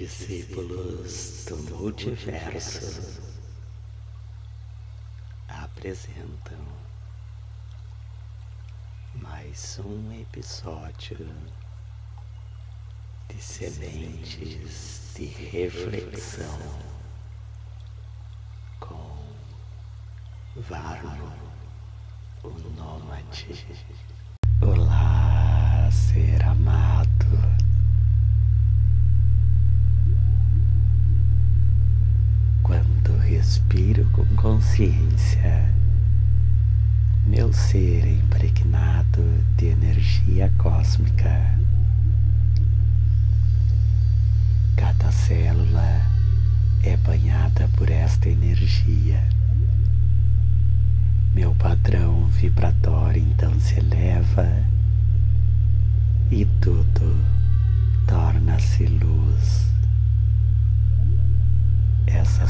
discípulos do multiverso apresentam mais um episódio de sementes de reflexão com Varno, o nômade. Olá, ser amado. Respiro com consciência, meu ser é impregnado de energia cósmica. Cada célula é banhada por esta energia. Meu padrão vibratório então se eleva e tudo torna-se luz. Essa é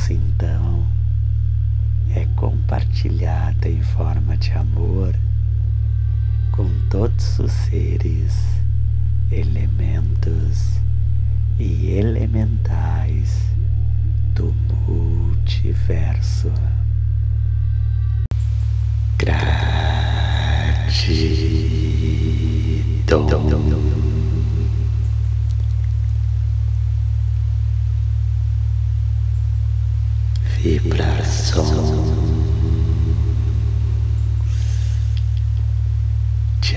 compartilhada em forma de amor com todos os seres, elementos e elementais do multiverso. Gratidão. Vibração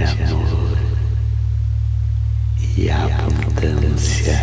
amor e abundância.